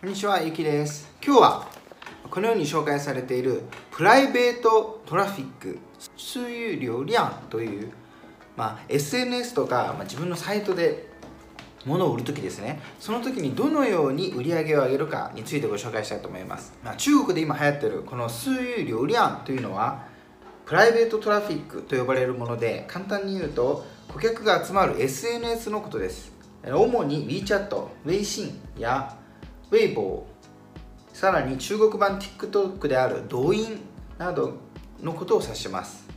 こんにちは、ゆきです。今日はこのように紹介されているプライベートトラフィック収容量という、まあ、SNS とか、まあ、自分のサイトで物を売るときですね、その時にどのように売り上げを上げるかについてご紹介したいと思います。まあ、中国で今流行っているこの収容量というのは、プライベートトラフィックと呼ばれるもので、簡単に言うと、顧客が集まる SNS のことです。主に WeChat、微信や Weibo、さらに中国版 TikTok である抖音などのことを指します。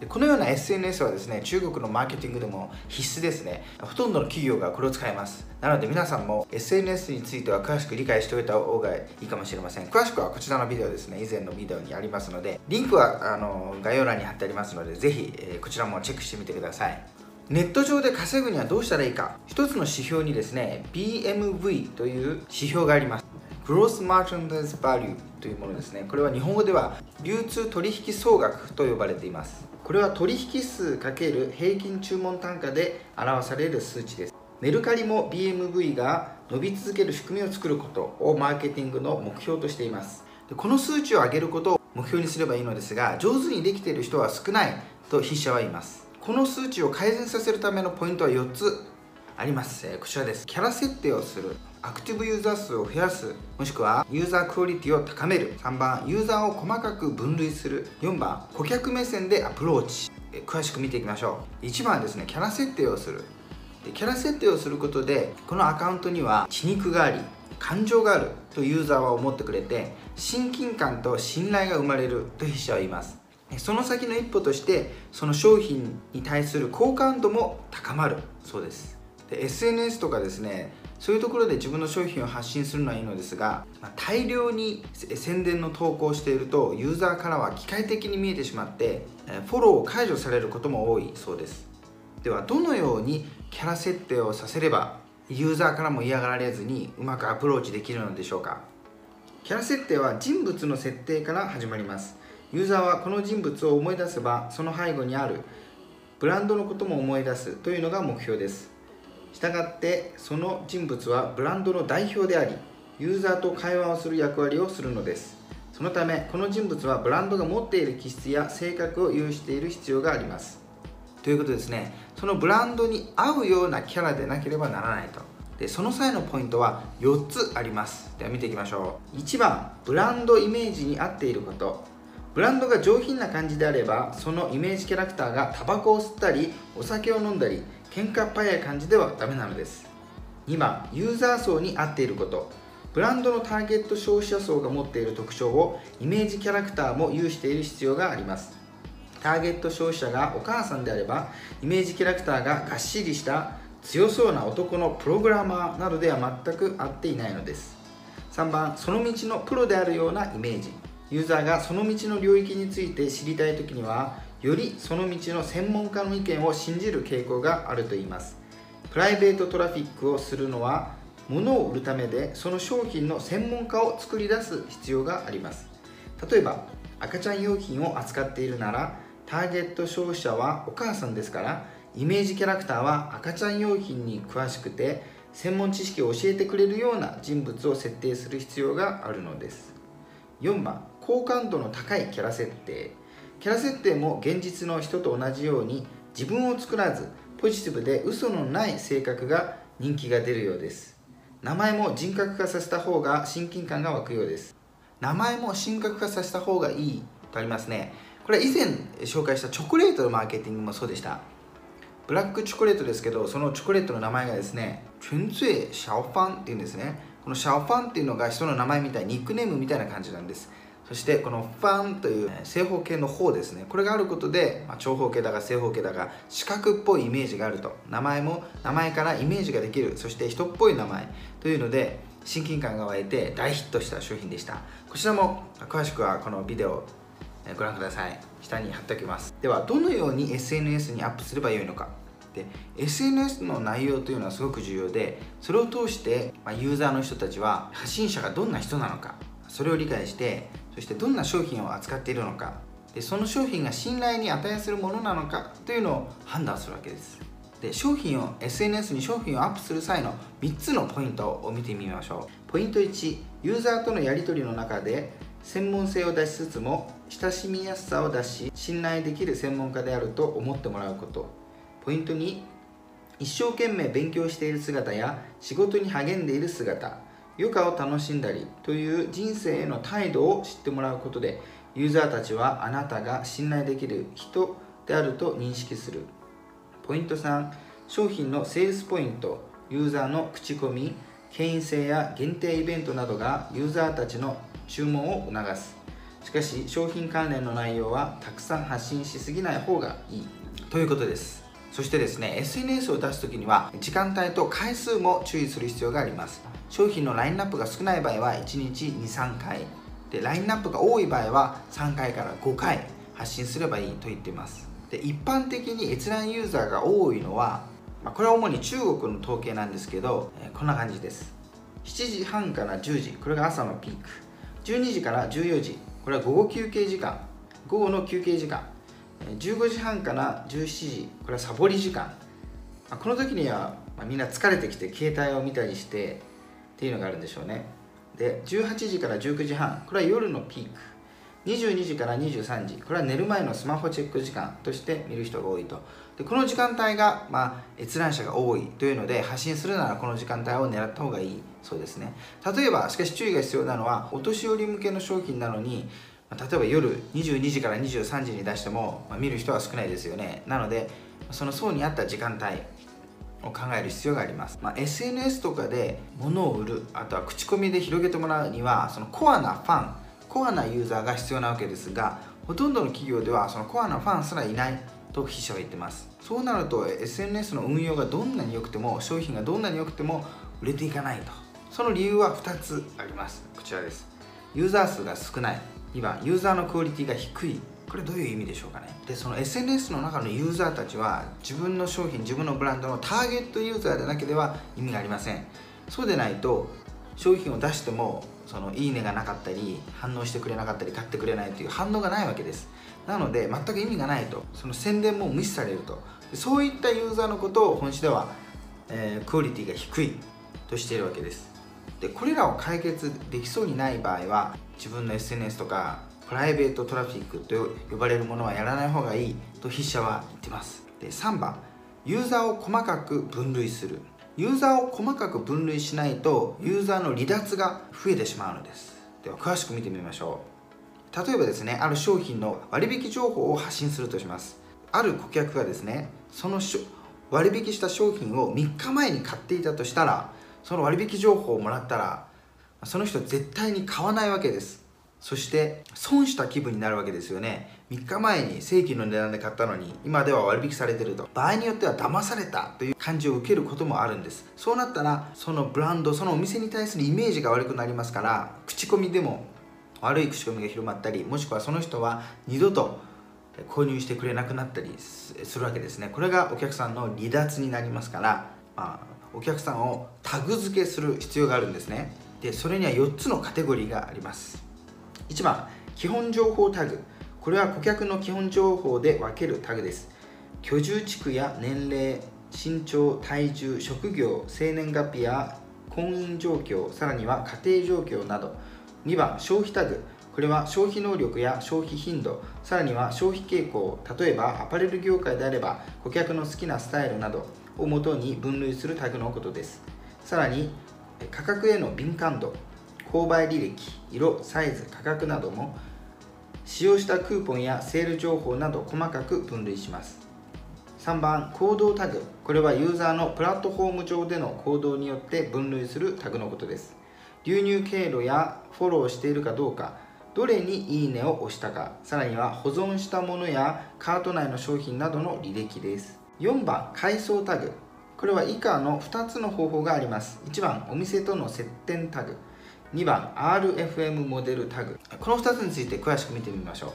でこのような SNS はですね、中国のマーケティングでも必須ですね。ほとんどの企業がこれを使います。なので皆さんも SNS については詳しく理解しておいた方がいいかもしれません。詳しくはこちらのビデオですね、以前のビデオにありますので、リンクはあの概要欄に貼ってありますので、ぜひ、えーこちらもチェックしてみてください。ネット上で稼ぐにはどうしたらいいか。一つの指標にですね BMV という指標があります。Gross Merchandise Value というものですね。これは日本語では流通取引総額と呼ばれています。これは取引数×平均注文単価で表される数値です。メルカリも BMV が伸び続ける仕組みを作ることをマーケティングの目標としています。でこの数値を上げることを目標にすればいいのですが上手にできている人は少ないと筆者は言います。この数値を改善させるためのポイントは4つ。あります、えーこちらです。キャラ設定をする。アクティブユーザー数を増やす。もしくはユーザークオリティを高める。3番ユーザーを細かく分類する。4番顧客目線でアプローチ。えー詳しく見ていきましょう。1番ですねキャラ設定をする。でキャラ設定をすることでこのアカウントには血肉があり感情があるとユーザーは思ってくれて親近感と信頼が生まれると筆者は言います。その先の一歩としてその商品に対する好感度も高まる。そうです。で SNS とかですねそういうところで自分の商品を発信するのはいいのですが、ま大量に宣伝の投稿をしているとユーザーからは機械的に見えてしまってフォローを解除されることも多い。そうです。ではどのようにキャラ設定をさせればユーザーからも嫌がられずにうまくアプローチできるのでしょうか。キャラ設定は人物の設定から始まります。ユーザーはこの人物を思い出せばその背後にあるブランドのことも思い出すというのが目標です。したがってその人物はブランドの代表でありユーザーと会話をする役割をするのです。そのためこの人物はブランドが持っている気質や性格を有している必要があります。ということですね。そのブランドに合うようなキャラでなければならないと。でその際のポイントは4つあります。では見ていきましょう。1番ブランドイメージに合っていること。ブランドが上品な感じであればそのイメージキャラクターがタバコを吸ったりお酒を飲んだり喧嘩っ早い感じではダメなのです。2番ユーザー層に合っていること。ブランドのターゲット消費者層が持っている特徴をイメージキャラクターも有している必要があります。ターゲット消費者がお母さんであればイメージキャラクターががっしりした強そうな男のプログラマーなどでは全く合っていないのです。3番その道のプロであるようなイメージ。ユーザーがその道の領域について知りたい時にはよりその道の専門家の意見を信じる傾向があると言います。プライベートトラフィックをするのは物を売るためでその商品の専門家を作り出す必要があります。例えば赤ちゃん用品を扱っているならターゲット消費者はお母さんですからイメージキャラクターは赤ちゃん用品に詳しくて専門知識を教えてくれるような人物を設定する必要があるのです。4番好感度の高いキャラ設定。キャラ設定も現実の人と同じように自分を作らずポジティブで嘘のない性格が人気が出るようです。名前も人格化させた方が親近感が湧くようです。名前も神格化させた方がいいとありますね。これ以前紹介したチョコレートのマーケティングもそうでした。ブラックチョコレートですけどそのチョコレートの名前がですね純粹シャオファンっていうんですね。このシャオファンっていうのが人の名前みたいニックネームみたいな感じなんです。そしてこのファンという正方形の方ですね。これがあることで、まあ、長方形だが正方形だが四角っぽいイメージがあると。名前も名前からイメージができる。そして人っぽい名前というので親近感が湧いて大ヒットした商品でした。こちらも詳しくはこのビデオえご覧ください。下に貼っておきます。ではどのように SNS にアップすればよいのか。で SNS の内容というのはすごく重要でそれを通して、ま、ユーザーの人たちは発信者がどんな人なのか。それを理解してそしてどんな商品を扱っているのか。でその商品が信頼に値するものなのかというのを判断するわけです。で商品を SNS に商品をアップする際の3つのポイントを見てみましょう。ポイント1ユーザーとのやり取りの中で専門性を出しつつも親しみやすさを出し信頼できる専門家であると思ってもらうこと。ポイント2一生懸命勉強している姿や仕事に励んでいる姿。余暇を楽しんだりという人生への態度を知ってもらうことでユーザーたちはあなたが信頼できる人であると認識する。ポイント3商品のセールスポイントユーザーの口コミ権威性や限定イベントなどがユーザーたちの注文を促す。しかし商品関連の内容はたくさん発信しすぎない方がいい。ということです。そしてですね SNS を出す時には時間帯と回数も注意する必要があります。商品のラインナップが少ない場合は1日23回。でラインナップが多い場合は3回から5回発信すればいいと言っています。で一般的に閲覧ユーザーが多いのは、まあ、これは主に中国の統計なんですけど、えー、こんな感じです。7時半から10時これが朝のピーク。12時から14時これは午後休憩時間。午後の休憩時間。15時半から17時これはサボり時間。この時には、みんな疲れてきて携帯を見たりしてっていうのがあるんでしょうね。で18時から19時半これは夜のピーク。22時から23時これは寝る前のスマホチェック時間として見る人が多いと。でこの時間帯が、まあ、閲覧者が多いというので発信するならこの時間帯を狙った方がいいそうですね。例えばしかし注意が必要なのはお年寄り向けの商品なのに例えば夜22時から23時に出しても、ま、見る人は少ないですよね。なのでその層に合った時間帯を考える必要があります、まあ、SNS とかで物を売るあとは口コミで広げてもらうにはそのコアなファンコアなユーザーが必要なわけですがほとんどの企業ではそのコアなファンすらいないと筆者は言ってます。そうなると SNS の運用がどんなに良くても商品がどんなに良くても売れていかないと。その理由は2つあります。こちらです。ユーザー数が少ない。2番ユーザーのクオリティが低い。これどういう意味でしょうかね。でその SNS の中のユーザーたちは自分の商品自分のブランドのターゲットユーザーでなければ意味がありません。そうでないと商品を出してもそのいいねがなかったり反応してくれなかったり買ってくれないという反応がないわけです。なので全く意味がないと。その宣伝も無視されると。そういったユーザーのことを本誌では、えー、クオリティが低いとしているわけです。でこれらを解決できそうにない場合は自分の SNS とかプライベートトラフィックと呼ばれるものはやらない方がいいと筆者は言ってます。で3番ユーザーを細かく分類する。ユーザーを細かく分類しないとユーザーの離脱が増えてしまうのです。では詳しく見てみましょう。例えばですねある商品の割引情報を発信するとします。ある顧客がですねその割引した商品を3日前に買っていたとしたらその割引情報をもらったらその人絶対に買わないわけです。そして損した気分になるわけですよね。3日前に正規の値段で買ったのに今では割引されてると。場合によっては騙されたという感じを受けることもあるんです。そうなったらそのブランドそのお店に対するイメージが悪くなりますから口コミでも悪い口コミが広まったりもしくはその人は二度と購入してくれなくなったりするわけですね。これがお客さんの離脱になりますから、まあ、お客さんをタグ付けする必要があるんですね。でそれには4つのカテゴリーがあります。1番基本情報タグ。これは顧客の基本情報で分けるタグです。居住地区や年齢身長体重職業生年月日や婚姻状況さらには家庭状況など。2番消費タグ。これは消費能力や消費頻度。さらには消費傾向。例えばアパレル業界であれば顧客の好きなスタイルなど。をもとに分類するタグのことです。さらに価格への敏感度購買履歴色サイズ価格なども使用したクーポンやセール情報など細かく分類します。3番行動タグ。これはユーザーのプラットフォーム上での行動によって分類するタグのことです。流入経路やフォローしているかどうかどれにいいねを押したか。さらには保存したものやカート内の商品などの履歴です。4番階層タグ。これは以下の2つの方法があります。1番お店との接点タグ。2番 RFM モデルタグ。この2つについて詳しく見てみましょ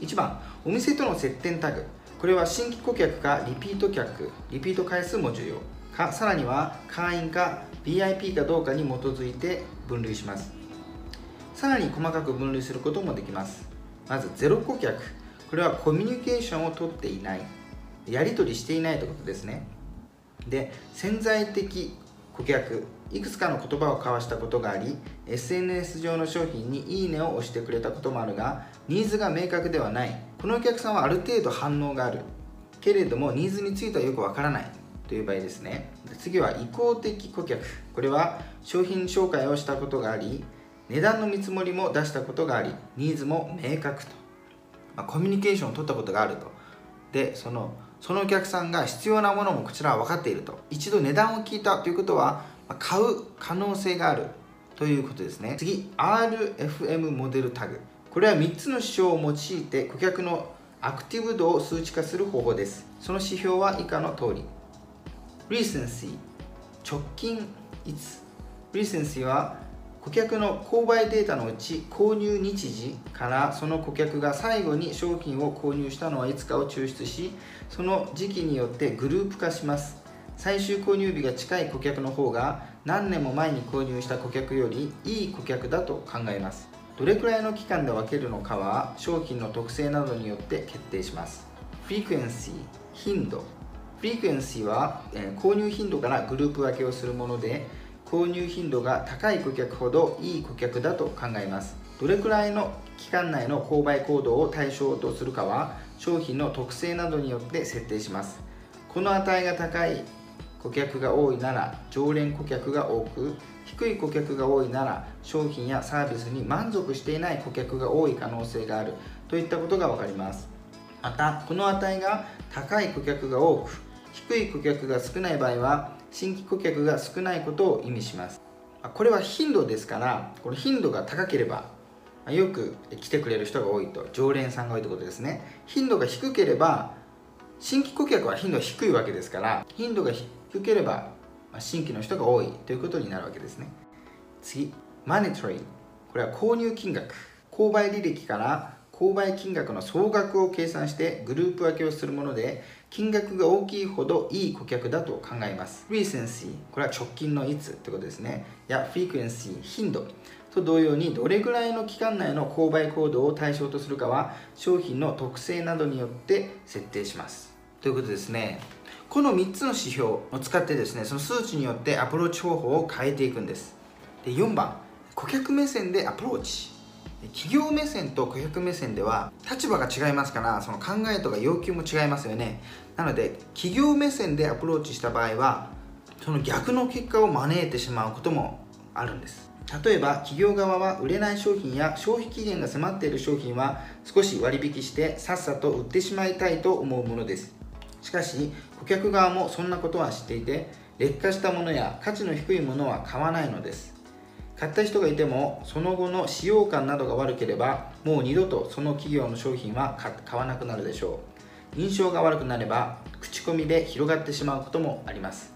う。1番お店との接点タグ。これは新規顧客かリピート客。リピート回数も重要。かさらには会員か VIP かどうかに基づいて分類します。さらに細かく分類することもできます。まずゼロ顧客。これはコミュニケーションをとっていない。やり取りしていないということですね。で潜在的顧客いくつかの言葉を交わしたことがあり SNS 上の商品にいいねを押してくれたこともあるがニーズが明確ではない。このお客さんはある程度反応がある。けれどもニーズについてはよくわからない。という場合ですね。次は移行的顧客。これは商品紹介をしたことがあり値段の見積もりも出したことがありニーズも明確と、まあ、コミュニケーションを取ったことがあると。でそのそのお客さんが必要なものもこちらは分かっていると。一度値段を聞いたということは買う可能性があるということですね。次 RFM モデルタグ。これは3つの指標を用いて顧客のアクティブ度を数値化する方法です。その指標は以下の通り。Recency 直近いつ。Recency は顧客の購買データのうち購入日時からその顧客が最後に商品を購入したのはいつかを抽出しその時期によってグループ化します。最終購入日が近い顧客の方が何年も前に購入した顧客よりいい顧客だと考えます。どれくらいの期間で分けるのかは商品の特性などによって決定します。フリクエンシー頻度。フリクエンシーは、え、購入頻度からグループ分けをするもので購入頻度が高い顧客ほどいい顧客だと考えます。どれくらいの期間内の購買行動を対象とするかは商品の特性などによって設定します。この値が高い顧客が多いなら常連顧客が多く低い顧客が多いなら商品やサービスに満足していない顧客が多い可能性があるといったことが分かります。またこの値が高い顧客が多く低い顧客が少ない場合は新規顧客が少ないことを意味します。これは頻度ですからこの頻度が高ければよく来てくれる人が多いと。常連さんが多いということですね。頻度が低ければ新規顧客は頻度が低いわけですから頻度が低ければ新規の人が多いということになるわけですね。次マネトリーこれは購入金額。購買履歴から購買金額の総額を計算してグループ分けをするもので金額が大きいほどいい顧客だと考えます。Recency これは直近のいつってことですね。や Frequency 頻度。と同様にどれぐらいの期間内の購買行動を対象とするかは商品の特性などによって設定します。ということですね。この3つの指標を使ってですねその数値によってアプローチ方法を変えていくんです。で4番。顧客目線でアプローチ。企業目線と顧客目線では立場が違いますからその考えとか要求も違いますよね。なので企業目線でアプローチした場合はその逆の結果を招いてしまうこともあるんです。例えば企業側は売れない商品や消費期限が迫っている商品は少し割引してさっさと売ってしまいたいと思うものです。しかし顧客側もそんなことは知っていて劣化したものや価値の低いものは買わないのです。買った人がいてもその後の使用感などが悪ければもう二度とその企業の商品は買わなくなるでしょう。印象が悪くなれば口コミで広がってしまうこともあります。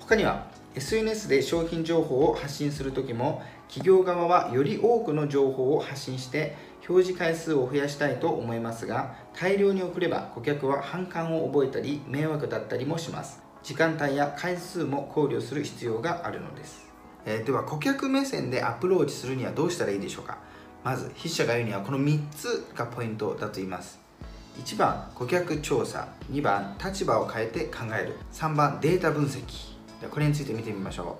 他には SNS で商品情報を発信する時も企業側はより多くの情報を発信して表示回数を増やしたいと思いますが大量に送れば顧客は反感を覚えたり迷惑だったりもします。時間帯や回数も考慮する必要があるのです。えー、では顧客目線でアプローチするにはどうしたらいいでしょうか？まず筆者が言うにはこの3つがポイントだと言います。1番顧客調査。2番立場を変えて考える。3番データ分析。これについて見てみましょ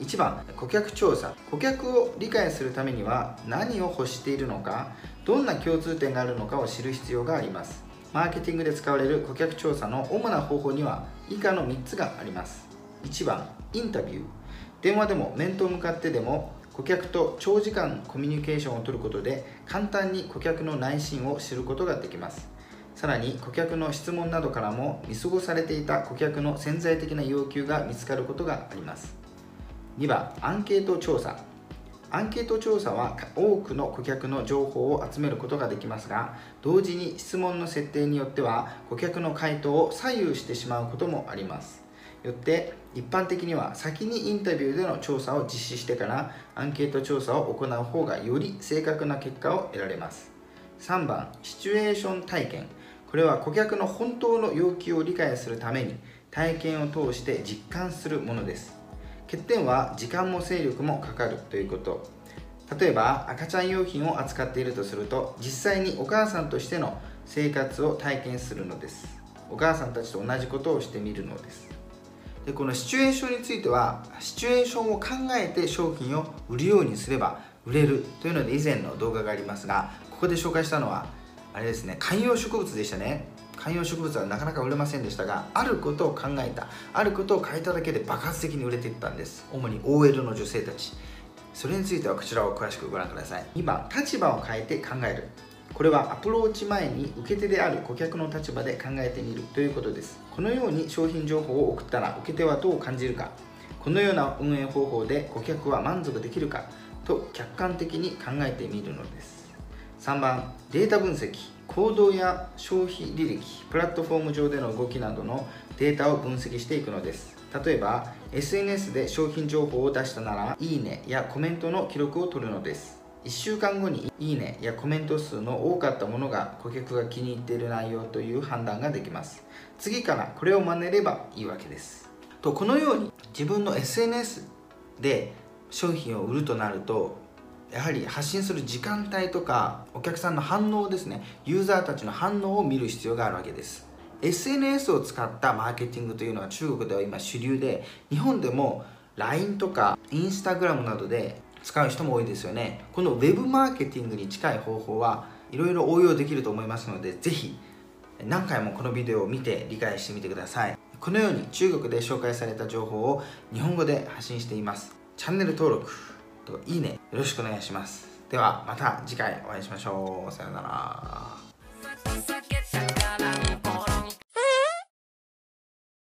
う。1番顧客調査。顧客を理解するためには何を欲しているのかどんな共通点があるのかを知る必要があります。マーケティングで使われる顧客調査の主な方法には以下の3つがあります。1番インタビュー。電話でも面と向かってでも顧客と長時間コミュニケーションを取ることで簡単に顧客の内心を知ることができます。さらに顧客の質問などからも見過ごされていた顧客の潜在的な要求が見つかることがあります。2番アンケート調査。アンケート調査は多くの顧客の情報を集めることができますが同時に質問の設定によっては顧客の回答を左右してしまうこともあります。よって一般的には先にインタビューでの調査を実施してからアンケート調査を行う方がより正確な結果を得られます。3番シチュエーション体験。これは顧客の本当の要求を理解するために体験を通して実感するものです。欠点は時間も精力もかかるということ。例えば赤ちゃん用品を扱っているとすると実際にお母さんとしての生活を体験するのです。お母さんたちと同じことをしてみるのです。でこのシチュエーションについてはシチュエーションを考えて商品を売るようにすれば売れるというので以前の動画がありますがここで紹介したのはあれですね観葉植物でしたね。観葉植物はなかなか売れませんでしたがあることを考えた。あることを変えただけで爆発的に売れていったんです。主に OL の女性たち。それについてはこちらを詳しくご覧ください。2番立場を変えて考える。これはアプローチ前に受け手である顧客の立場で考えてみるということです。このように商品情報を送ったら受け手はどう感じるか。このような運営方法で顧客は満足できるか。と客観的に考えてみるのです。3番データ分析。行動や消費履歴。プラットフォーム上での動きなどのデータを分析していくのです。例えば SNS で商品情報を出したならいいねやコメントの記録を取るのです。1週間後にいいねやコメント数の多かったものが顧客が気に入っている内容という判断ができます。次からこれを真似ればいいわけです。とこのように自分の SNS で商品を売るとなるとやはり発信する時間帯とかお客さんの反応ですねユーザーたちの反応を見る必要があるわけです。SNS を使ったマーケティングというのは中国では今主流で日本でも LINE とか Instagram などで使う人も多いですよね。この Web マーケティングに近い方法はいろいろ応用できると思いますのでぜひ何回もこのビデオを見て理解してみてください。このように中国で紹介された情報を日本語で発信しています。チャンネル登録といいねよろしくお願いします。ではまた次回お会いしましょう。さようなら。